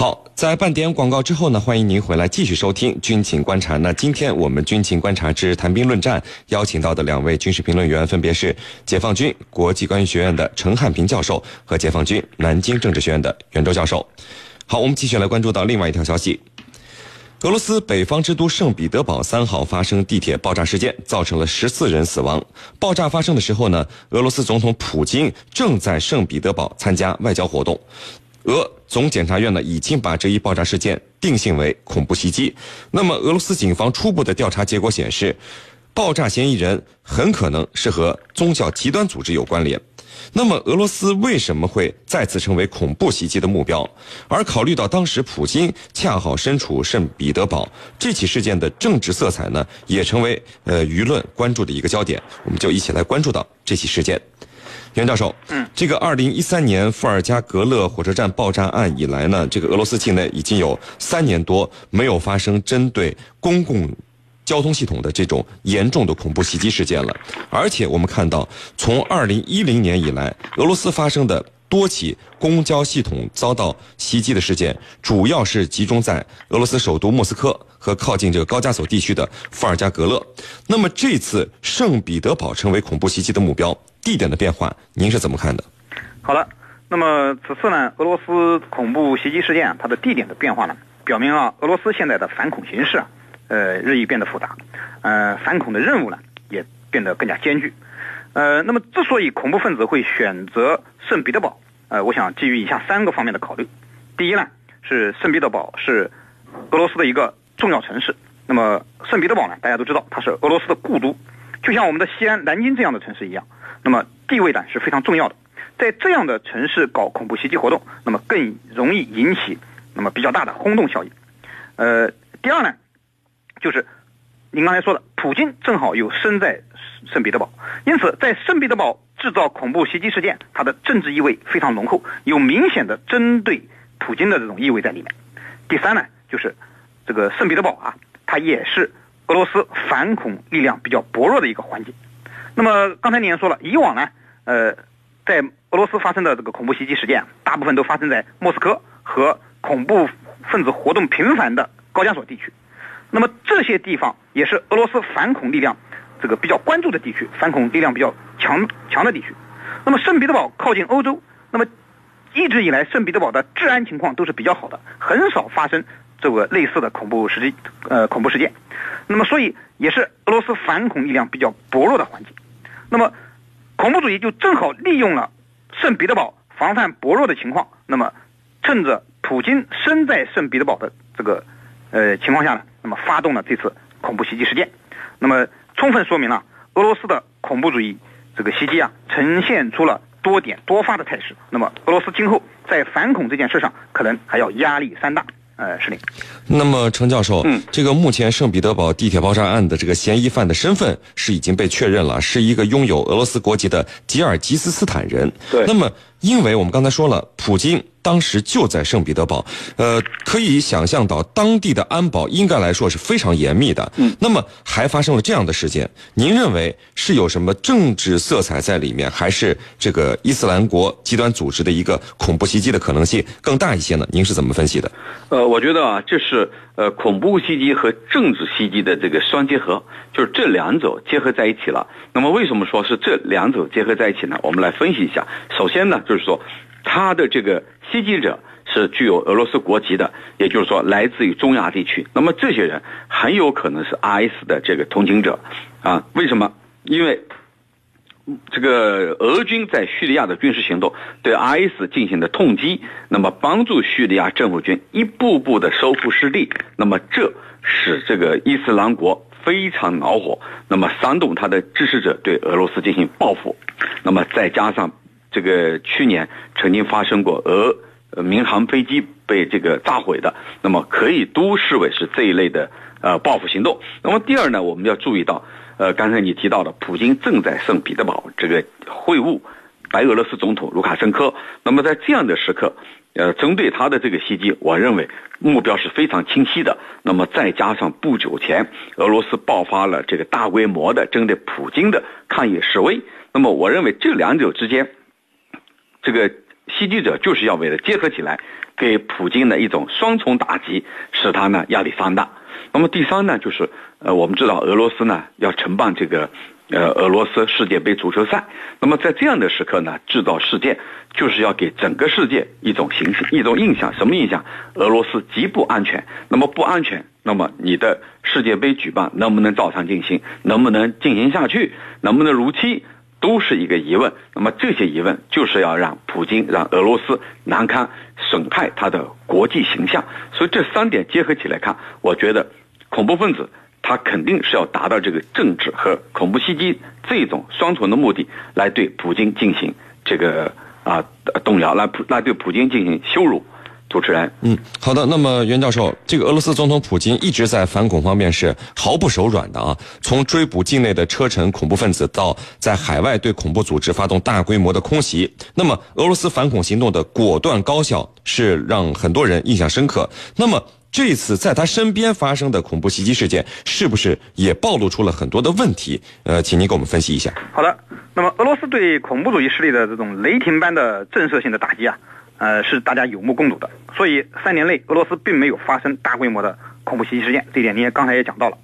好，在半点广告之后呢，欢迎您回来继续收听《军情观察》。那今天我们《军情观察之谈兵论战》邀请到的两位军事评论员分别是解放军国际关系学院的陈汉平教授和解放军南京政治学院的袁周教授。好，我们继续来关注到另外一条消息：俄罗斯北方之都圣彼得堡三号发生地铁爆炸事件，造成了十四人死亡。爆炸发生的时候呢，俄罗斯总统普京正在圣彼得堡参加外交活动。俄总检察院呢已经把这一爆炸事件定性为恐怖袭击。那么，俄罗斯警方初步的调查结果显示，爆炸嫌疑人很可能是和宗教极端组织有关联。那么，俄罗斯为什么会再次成为恐怖袭击的目标？而考虑到当时普京恰好身处圣彼得堡，这起事件的政治色彩呢，也成为呃舆论关注的一个焦点。我们就一起来关注到这起事件。袁教授，嗯，这个二零一三年伏尔加格勒火车站爆炸案以来呢，这个俄罗斯境内已经有三年多没有发生针对公共交通系统的这种严重的恐怖袭击事件了。而且我们看到，从二零一零年以来，俄罗斯发生的多起公交系统遭到袭击的事件，主要是集中在俄罗斯首都莫斯科和靠近这个高加索地区的伏尔加格勒。那么这次圣彼得堡成为恐怖袭击的目标。地点的变化，您是怎么看的？好的，那么此次呢，俄罗斯恐怖袭击事件，它的地点的变化呢，表明啊，俄罗斯现在的反恐形势啊，呃，日益变得复杂，呃，反恐的任务呢，也变得更加艰巨，呃，那么之所以恐怖分子会选择圣彼得堡，呃，我想基于以下三个方面的考虑，第一呢，是圣彼得堡是俄罗斯的一个重要城市，那么圣彼得堡呢，大家都知道它是俄罗斯的故都，就像我们的西安、南京这样的城市一样。那么地位呢是非常重要的，在这样的城市搞恐怖袭击活动，那么更容易引起那么比较大的轰动效应。呃，第二呢，就是您刚才说的，普京正好又身在圣彼得堡，因此在圣彼得堡制造恐怖袭击事件，它的政治意味非常浓厚，有明显的针对普京的这种意味在里面。第三呢，就是这个圣彼得堡啊，它也是俄罗斯反恐力量比较薄弱的一个环节。那么刚才您也说了，以往呢，呃，在俄罗斯发生的这个恐怖袭击事件，大部分都发生在莫斯科和恐怖分子活动频繁的高加索地区。那么这些地方也是俄罗斯反恐力量这个比较关注的地区，反恐力量比较强强的地区。那么圣彼得堡靠近欧洲，那么一直以来圣彼得堡的治安情况都是比较好的，很少发生这个类似的恐怖袭击呃恐怖事件。那么所以也是俄罗斯反恐力量比较薄弱的环节。那么，恐怖主义就正好利用了圣彼得堡防范薄弱的情况，那么趁着普京身在圣彼得堡的这个呃情况下呢，那么发动了这次恐怖袭击事件，那么充分说明了俄罗斯的恐怖主义这个袭击啊，呈现出了多点多发的态势。那么俄罗斯今后在反恐这件事上，可能还要压力山大。呃，是的。那么，程教授，嗯，这个目前圣彼得堡地铁爆炸案的这个嫌疑犯的身份是已经被确认了，是一个拥有俄罗斯国籍的吉尔吉斯斯坦人。对。那么，因为我们刚才说了，普京。当时就在圣彼得堡，呃，可以想象到当地的安保应该来说是非常严密的。嗯，那么还发生了这样的事件，您认为是有什么政治色彩在里面，还是这个伊斯兰国极端组织的一个恐怖袭击的可能性更大一些呢？您是怎么分析的？呃，我觉得啊，这是呃恐怖袭击和政治袭击的这个双结合，就是这两者结合在一起了。那么为什么说是这两者结合在一起呢？我们来分析一下。首先呢，就是说他的这个。袭击者是具有俄罗斯国籍的，也就是说来自于中亚地区。那么这些人很有可能是 IS 的这个同情者，啊，为什么？因为这个俄军在叙利亚的军事行动对 IS 进行的痛击，那么帮助叙利亚政府军一步步的收复失地，那么这使这个伊斯兰国非常恼火，那么煽动他的支持者对俄罗斯进行报复，那么再加上。这个去年曾经发生过俄民航飞机被这个炸毁的，那么可以都视为是这一类的呃报复行动。那么第二呢，我们要注意到，呃，刚才你提到的，普京正在圣彼得堡这个会晤白俄罗斯总统卢卡申科。那么在这样的时刻，呃，针对他的这个袭击，我认为目标是非常清晰的。那么再加上不久前俄罗斯爆发了这个大规模的针对普京的抗议示威，那么我认为这两者之间。这个袭击者就是要为了结合起来，给普京的一种双重打击，使他呢压力放大。那么第三呢，就是呃，我们知道俄罗斯呢要承办这个。呃，俄罗斯世界杯足球赛，那么在这样的时刻呢，制造事件就是要给整个世界一种形象、一种印象。什么印象？俄罗斯极不安全。那么不安全，那么你的世界杯举办能不能照常进行？能不能进行下去？能不能如期？都是一个疑问。那么这些疑问就是要让普京、让俄罗斯难堪，损害他的国际形象。所以这三点结合起来看，我觉得恐怖分子。他肯定是要达到这个政治和恐怖袭击这种双重的目的，来对普京进行这个啊动摇，来来对普京进行羞辱。主持人，嗯，好的。那么袁教授，这个俄罗斯总统普京一直在反恐方面是毫不手软的啊，从追捕境内的车臣恐怖分子，到在海外对恐怖组织发动大规模的空袭，那么俄罗斯反恐行动的果断高效，是让很多人印象深刻。那么。这次在他身边发生的恐怖袭击事件，是不是也暴露出了很多的问题？呃，请您给我们分析一下。好的，那么俄罗斯对恐怖主义势力的这种雷霆般的震慑性的打击啊，呃，是大家有目共睹的。所以三年内，俄罗斯并没有发生大规模的恐怖袭击事件，这一点您也刚才也讲到了。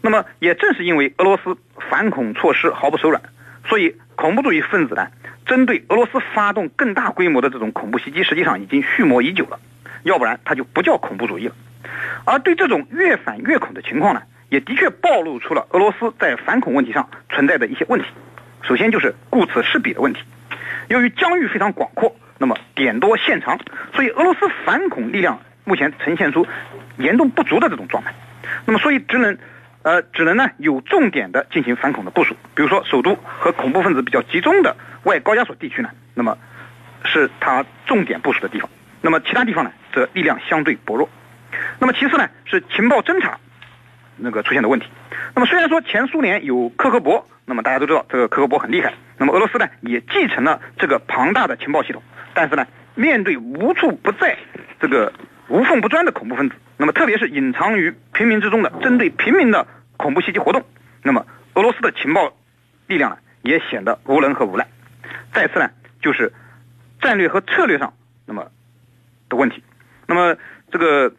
那么也正是因为俄罗斯反恐措施毫不手软，所以恐怖主义分子呢，针对俄罗斯发动更大规模的这种恐怖袭击，实际上已经蓄谋已久了。要不然他就不叫恐怖主义了。而对这种越反越恐的情况呢，也的确暴露出了俄罗斯在反恐问题上存在的一些问题。首先就是顾此失彼的问题。由于疆域非常广阔，那么点多线长，所以俄罗斯反恐力量目前呈现出严重不足的这种状态。那么所以只能，呃，只能呢有重点的进行反恐的部署。比如说首都和恐怖分子比较集中的外高加索地区呢，那么是他重点部署的地方。那么其他地方呢，则力量相对薄弱。那么其次呢，是情报侦查那个出现的问题。那么虽然说前苏联有克格勃，那么大家都知道这个克格勃很厉害。那么俄罗斯呢，也继承了这个庞大的情报系统。但是呢，面对无处不在、这个无缝不钻的恐怖分子，那么特别是隐藏于平民之中的针对平民的恐怖袭击活动，那么俄罗斯的情报力量呢，也显得无能和无赖。再次呢，就是战略和策略上，那么。的问题，那么这个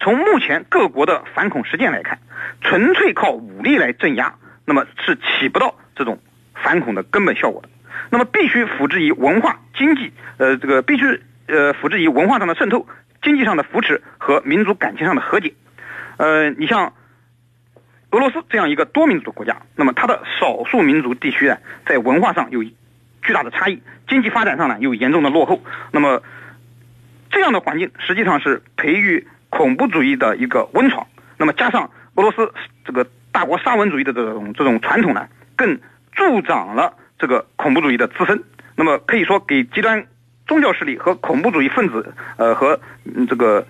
从目前各国的反恐实践来看，纯粹靠武力来镇压，那么是起不到这种反恐的根本效果的。那么必须辅之以文化、经济，呃，这个必须呃辅之以文化上的渗透、经济上的扶持和民族感情上的和解。呃，你像俄罗斯这样一个多民族的国家，那么它的少数民族地区呢，在文化上有巨大的差异，经济发展上呢又严重的落后，那么。这样的环境实际上是培育恐怖主义的一个温床。那么加上俄罗斯这个大国沙文主义的这种这种传统呢，更助长了这个恐怖主义的滋生。那么可以说，给极端宗教势力和恐怖主义分子，呃和这个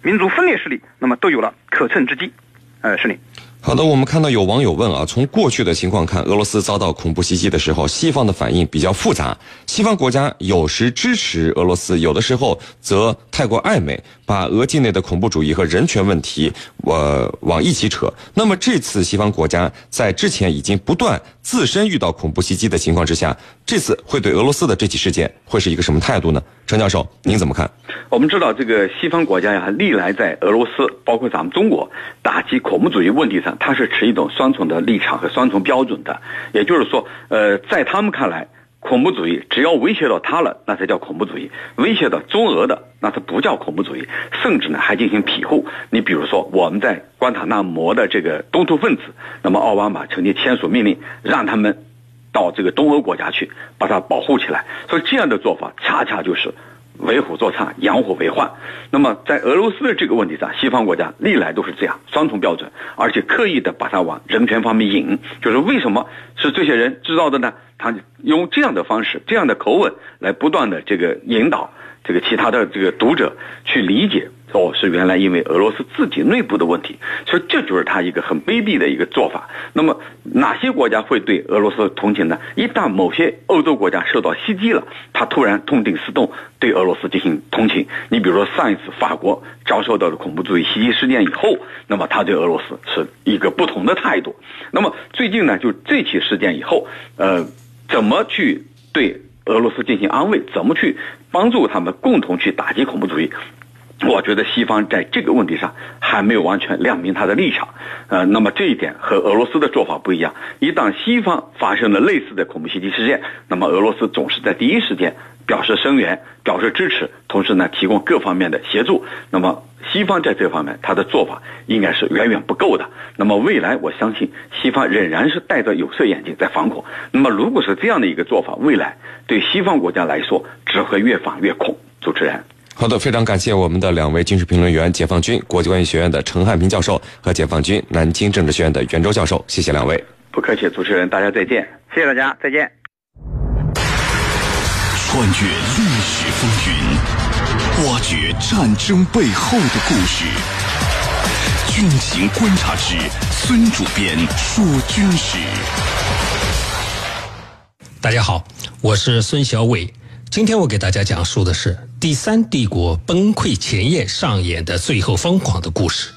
民族分裂势力，那么都有了可乘之机。呃，是你。好的，我们看到有网友问啊，从过去的情况看，俄罗斯遭到恐怖袭击的时候，西方的反应比较复杂。西方国家有时支持俄罗斯，有的时候则太过暧昧，把俄境内的恐怖主义和人权问题，呃，往一起扯。那么这次西方国家在之前已经不断自身遇到恐怖袭击的情况之下，这次会对俄罗斯的这起事件会是一个什么态度呢？陈教授，您怎么看？我们知道，这个西方国家呀，历来在俄罗斯，包括咱们中国打击恐怖主义问题上。它是持一种双重的立场和双重标准的，也就是说，呃，在他们看来，恐怖主义只要威胁到他了，那才叫恐怖主义；威胁到中俄的，那它不叫恐怖主义，甚至呢还进行庇护。你比如说，我们在关塔那摩的这个东突分子，那么奥巴马曾经签署命令，让他们到这个东欧国家去，把它保护起来。所以这样的做法，恰恰就是。为虎作伥，养虎为患。那么，在俄罗斯的这个问题上，西方国家历来都是这样双重标准，而且刻意的把它往人权方面引。就是为什么是这些人制造的呢？他用这样的方式、这样的口吻来不断的这个引导这个其他的这个读者去理解。哦，是原来因为俄罗斯自己内部的问题，所以这就是他一个很卑鄙的一个做法。那么哪些国家会对俄罗斯同情呢？一旦某些欧洲国家受到袭击了，他突然痛定思痛，对俄罗斯进行同情。你比如说上一次法国遭受到了恐怖主义袭击事件以后，那么他对俄罗斯是一个不同的态度。那么最近呢，就这起事件以后，呃，怎么去对俄罗斯进行安慰，怎么去帮助他们共同去打击恐怖主义。我觉得西方在这个问题上还没有完全亮明他的立场，呃，那么这一点和俄罗斯的做法不一样。一旦西方发生了类似的恐怖袭击事件，那么俄罗斯总是在第一时间表示声援、表示支持，同时呢提供各方面的协助。那么西方在这方面他的做法应该是远远不够的。那么未来我相信西方仍然是戴着有色眼镜在防恐。那么如果是这样的一个做法，未来对西方国家来说只会越防越恐。主持人。好的，非常感谢我们的两位军事评论员，解放军国际关系学院的陈汉平教授和解放军南京政治学院的袁周教授，谢谢两位。不客气，主持人，大家再见。谢谢大家，再见。穿越历史风云，挖掘战争背后的故事。军情观察之孙主编说军事。大家好，我是孙小伟。今天我给大家讲述的是第三帝国崩溃前夜上演的最后疯狂的故事。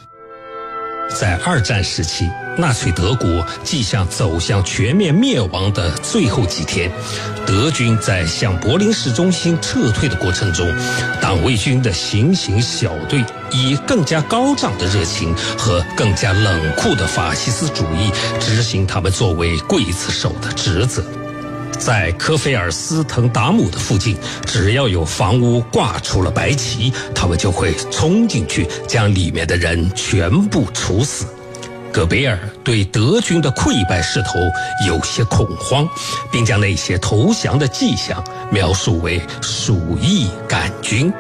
在二战时期，纳粹德国即将走向全面灭亡的最后几天，德军在向柏林市中心撤退的过程中，党卫军的行刑小队以更加高涨的热情和更加冷酷的法西斯主义执行他们作为刽子手的职责。在科菲尔斯滕达姆的附近，只要有房屋挂出了白旗，他们就会冲进去，将里面的人全部处死。戈贝尔对德军的溃败势头有些恐慌，并将那些投降的迹象描述为鼠疫杆菌。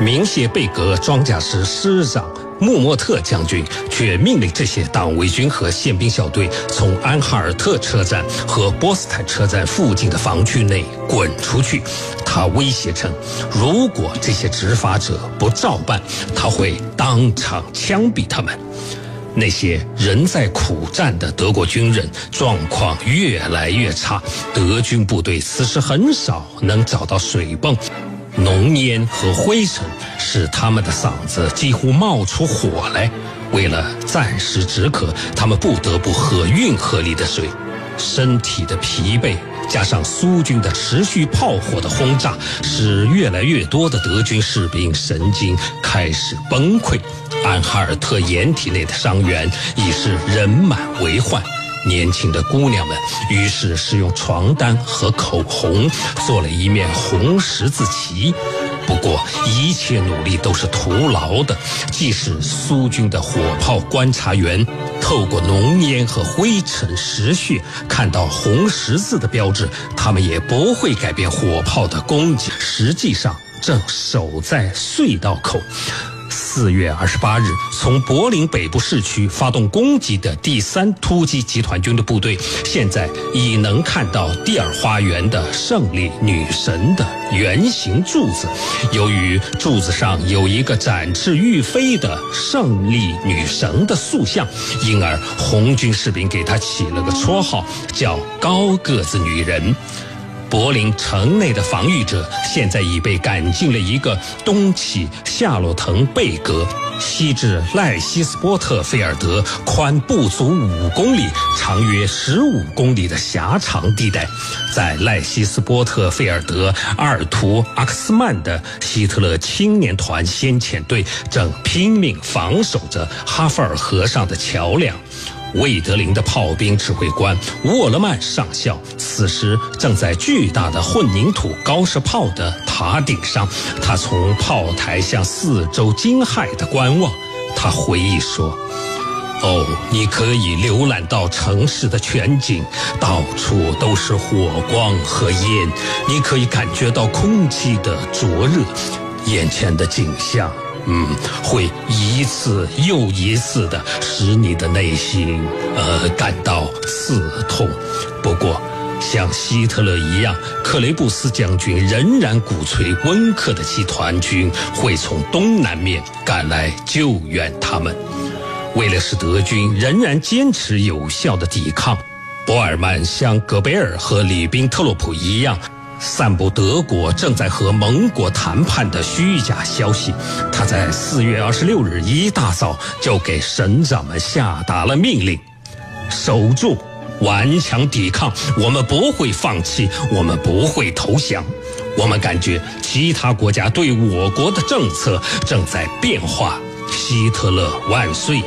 明谢贝格装甲师师长。穆莫特将军却命令这些党卫军和宪兵小队从安哈尔特车站和波斯坦车站附近的防区内滚出去。他威胁称，如果这些执法者不照办，他会当场枪毙他们。那些仍在苦战的德国军人状况越来越差，德军部队此时很少能找到水泵。浓烟和灰尘使他们的嗓子几乎冒出火来。为了暂时止渴，他们不得不喝运河里的水。身体的疲惫加上苏军的持续炮火的轰炸，使越来越多的德军士兵神经开始崩溃。安哈尔特掩体内的伤员已是人满为患。年轻的姑娘们于是使用床单和口红做了一面红十字旗，不过一切努力都是徒劳的。即使苏军的火炮观察员透过浓烟和灰尘识血看到红十字的标志，他们也不会改变火炮的攻击。实际上，正守在隧道口。四月二十八日，从柏林北部市区发动攻击的第三突击集团军的部队，现在已能看到蒂尔花园的胜利女神的圆形柱子。由于柱子上有一个展翅欲飞的胜利女神的塑像，因而红军士兵给她起了个绰号，叫“高个子女人”。柏林城内的防御者现在已被赶进了一个东起夏洛滕贝格、西至赖希斯波特菲尔德、宽不足五公里、长约十五公里的狭长地带。在赖希斯波特菲尔德，阿尔图阿克斯曼的希特勒青年团先遣队正拼命防守着哈弗尔河上的桥梁。魏德林的炮兵指挥官沃勒曼上校此时正在巨大的混凝土高射炮的塔顶上，他从炮台向四周惊骇地观望。他回忆说：“哦，你可以浏览到城市的全景，到处都是火光和烟，你可以感觉到空气的灼热，眼前的景象。”嗯，会一一次又一次的使你的内心呃感到刺痛。不过，像希特勒一样，克雷布斯将军仍然鼓吹温克的集团军会从东南面赶来救援他们。为了使德军仍然坚持有效的抵抗，博尔曼像戈贝尔和里宾特洛普一样。散布德国正在和盟国谈判的虚假消息，他在四月二十六日一大早就给省长们下达了命令：守住，顽强抵抗，我们不会放弃，我们不会投降。我们感觉其他国家对我国的政策正在变化。希特勒万岁！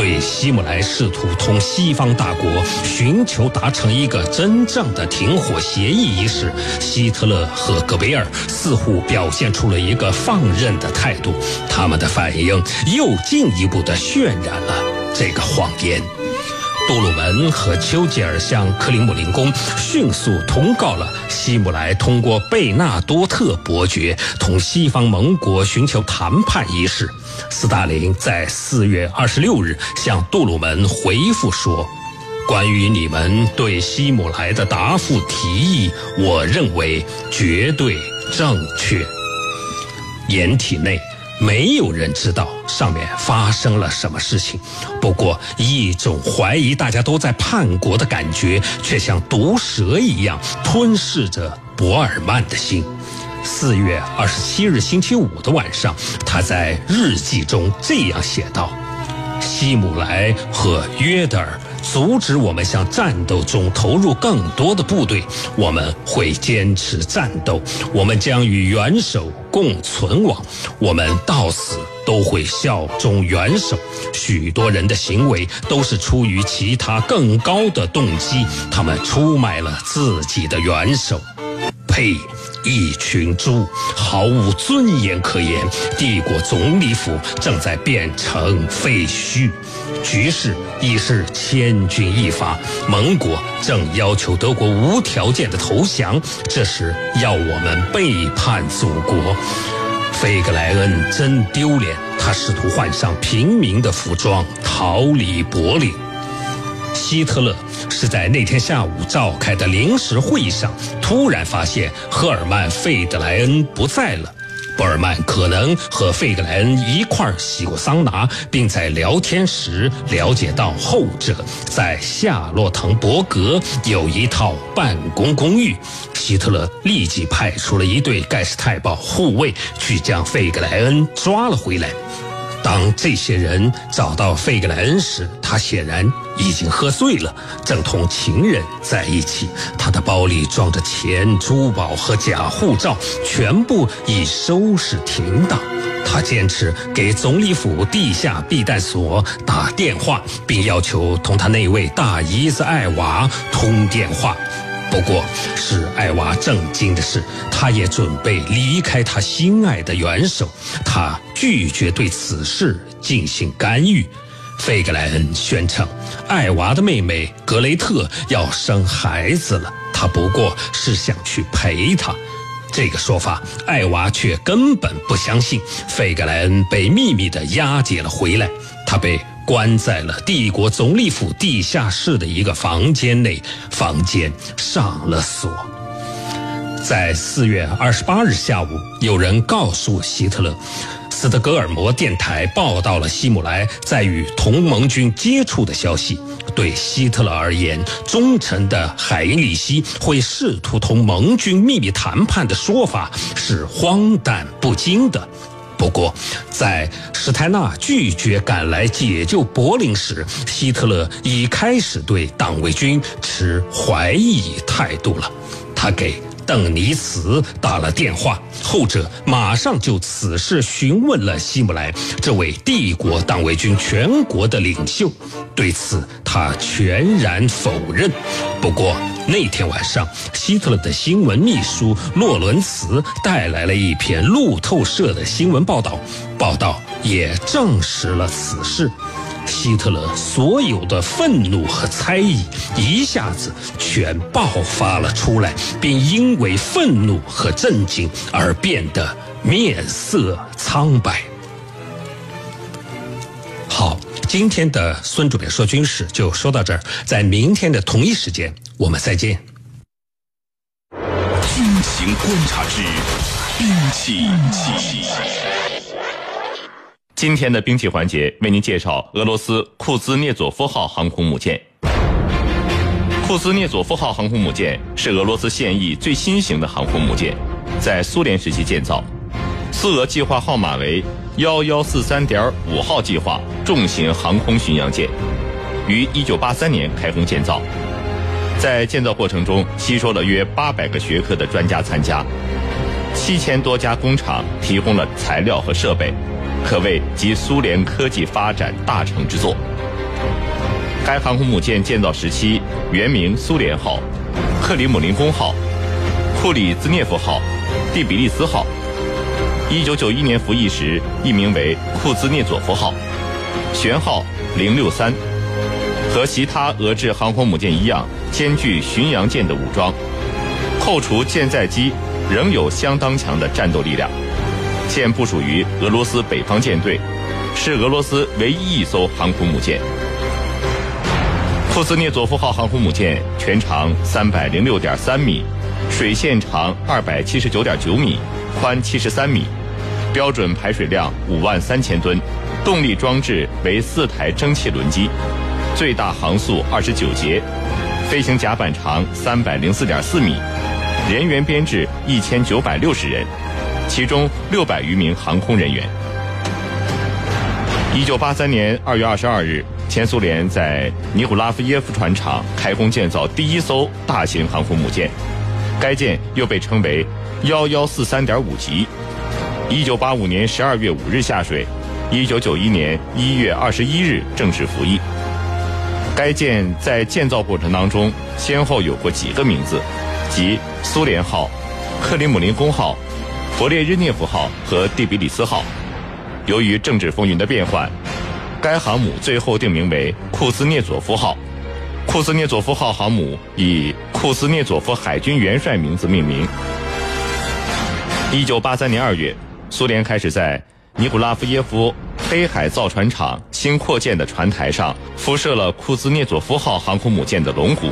对希姆莱试图同西方大国寻求达成一个真正的停火协议一事，希特勒和戈贝尔似乎表现出了一个放任的态度。他们的反应又进一步的渲染了这个谎言。杜鲁门和丘吉尔向克里姆林宫迅速通告了希姆莱通过贝纳多特伯爵同西方盟国寻求谈判一事。斯大林在四月二十六日向杜鲁门回复说：“关于你们对希姆莱的答复提议，我认为绝对正确。”掩体内。没有人知道上面发生了什么事情，不过一种怀疑大家都在叛国的感觉，却像毒蛇一样吞噬着博尔曼的心。四月二十七日星期五的晚上，他在日记中这样写道：“希姆莱和约德尔。”阻止我们向战斗中投入更多的部队，我们会坚持战斗，我们将与元首共存亡，我们到死都会效忠元首。许多人的行为都是出于其他更高的动机，他们出卖了自己的元首。呸！一群猪，毫无尊严可言。帝国总理府正在变成废墟。局势已是千钧一发，盟国正要求德国无条件的投降，这是要我们背叛祖国。费格莱恩真丢脸，他试图换上平民的服装逃离柏林。希特勒是在那天下午召开的临时会议上，突然发现赫尔曼·费德莱恩不在了。博尔曼可能和费格莱恩一块洗过桑拿，并在聊天时了解到后者在夏洛滕伯格有一套办公公寓。希特勒立即派出了一队盖世太保护卫去将费格莱恩抓了回来。当这些人找到费格莱恩时，他显然已经喝醉了，正同情人在一起。他的包里装着钱、珠宝和假护照，全部已收拾停当。他坚持给总理府地下避难所打电话，并要求同他那位大姨子艾娃通电话。不过，使艾娃震惊的是，他也准备离开他心爱的元首。他拒绝对此事进行干预。费格莱恩宣称，艾娃的妹妹格雷特要生孩子了，他不过是想去陪她。这个说法，艾娃却根本不相信。费格莱恩被秘密地押解了回来，他被。关在了帝国总理府地下室的一个房间内，房间上了锁。在四月二十八日下午，有人告诉希特勒，斯德哥尔摩电台报道了希姆莱在与同盟军接触的消息。对希特勒而言，忠诚的海因里希会试图同盟军秘密谈判的说法是荒诞不经的。不过，在史泰纳拒绝赶来解救柏林时，希特勒已开始对党卫军持怀疑态度了。他给邓尼茨打了电话，后者马上就此事询问了希姆莱这位帝国党卫军全国的领袖。对此，他全然否认。不过那天晚上，希特勒的新闻秘书洛伦茨带来了一篇路透社的新闻报道，报道也证实了此事。希特勒所有的愤怒和猜疑一下子全爆发了出来，并因为愤怒和震惊而变得面色苍白。好。今天的孙主编说军事就说到这儿，在明天的同一时间我们再见。军情观察之兵器。今天的兵器环节为您介绍俄罗斯库兹涅佐夫号航空母舰。库兹涅佐夫号航空母舰是俄罗斯现役最新型的航空母舰，在苏联时期建造，苏俄计划号码为。幺幺四三点五号计划重型航空巡洋舰，于1983年开工建造。在建造过程中，吸收了约800个学科的专家参加，七千多家工厂提供了材料和设备，可谓集苏联科技发展大成之作。该航空母舰建造时期原名“苏联号”、“克里姆林宫号”、“库里兹涅夫号”、“蒂比利斯号”。1991年服役时，易名为“库兹涅佐夫号”，舷号063，和其他俄制航空母舰一样，兼具巡洋舰的武装。扣除舰载机，仍有相当强的战斗力量。现部署于俄罗斯北方舰队，是俄罗斯唯一一艘航空母舰。库兹涅佐夫号航空母舰全长三百零六点三米，水线长二百七十九点九米，宽七十三米，标准排水量五万三千吨，动力装置为四台蒸汽轮机，最大航速二十九节，飞行甲板长三百零四点四米，人员编制一千九百六十人，其中六百余名航空人员。一九八三年二月二十二日。前苏联在尼古拉夫耶夫船厂开工建造第一艘大型航空母舰，该舰又被称为“幺幺四三点五级”。一九八五年十二月五日下水，一九九一年一月二十一日正式服役。该舰在建造过程当中先后有过几个名字，即“苏联号”、“克里姆林宫号”、“勃列日涅夫号”和“蒂比里斯号”。由于政治风云的变换。该航母最后定名为库兹涅佐夫号，库兹涅佐夫号航母以库兹涅佐夫海军元帅名字命名。一九八三年二月，苏联开始在尼古拉夫耶夫黑海造船厂新扩建的船台上铺设了库兹涅佐夫号航空母舰的龙骨。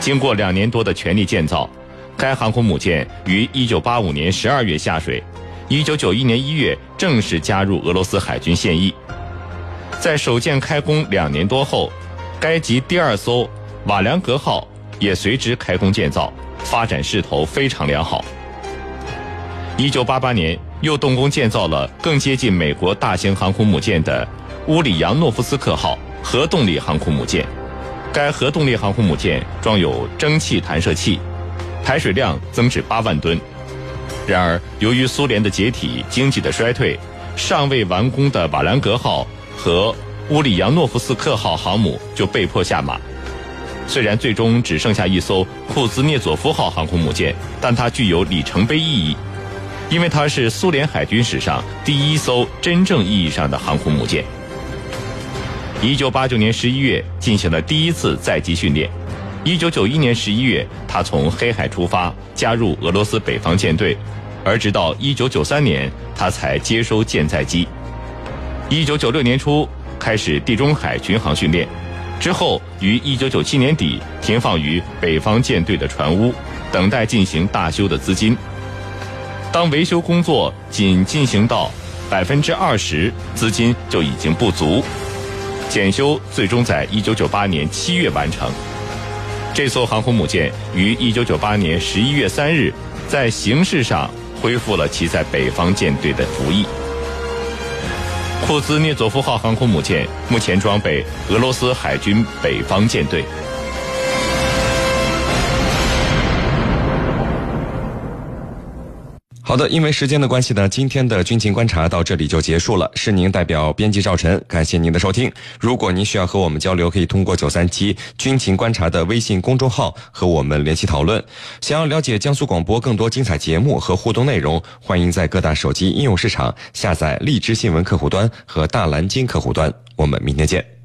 经过两年多的全力建造，该航空母舰于一九八五年十二月下水，一九九一年一月正式加入俄罗斯海军现役。在首舰开工两年多后，该级第二艘瓦良格号也随之开工建造，发展势头非常良好。一九八八年又动工建造了更接近美国大型航空母舰的乌里扬诺夫斯克号核动力航空母舰。该核动力航空母舰装有蒸汽弹射器，排水量增至八万吨。然而，由于苏联的解体、经济的衰退，尚未完工的瓦良格号。和乌里扬诺夫斯克号航母就被迫下马。虽然最终只剩下一艘库兹涅佐夫号航空母舰，但它具有里程碑意义，因为它是苏联海军史上第一艘真正意义上的航空母舰。一九八九年十一月进行了第一次载机训练，一九九一年十一月，他从黑海出发，加入俄罗斯北方舰队，而直到一九九三年，他才接收舰载机。一九九六年初开始地中海巡航训练，之后于一九九七年底停放于北方舰队的船坞，等待进行大修的资金。当维修工作仅进行到百分之二十，资金就已经不足，检修最终在一九九八年七月完成。这艘航空母舰于1998年11月3日在形式上恢复了其在北方舰队的服役。库兹涅佐夫号航空母舰目前装备俄罗斯海军北方舰队。好的，因为时间的关系呢，今天的军情观察到这里就结束了。是您代表编辑赵晨，感谢您的收听。如果您需要和我们交流，可以通过九三七军情观察的微信公众号和我们联系讨论。想要了解江苏广播更多精彩节目和互动内容，欢迎在各大手机应用市场下载荔枝新闻客户端和大蓝鲸客户端。我们明天见。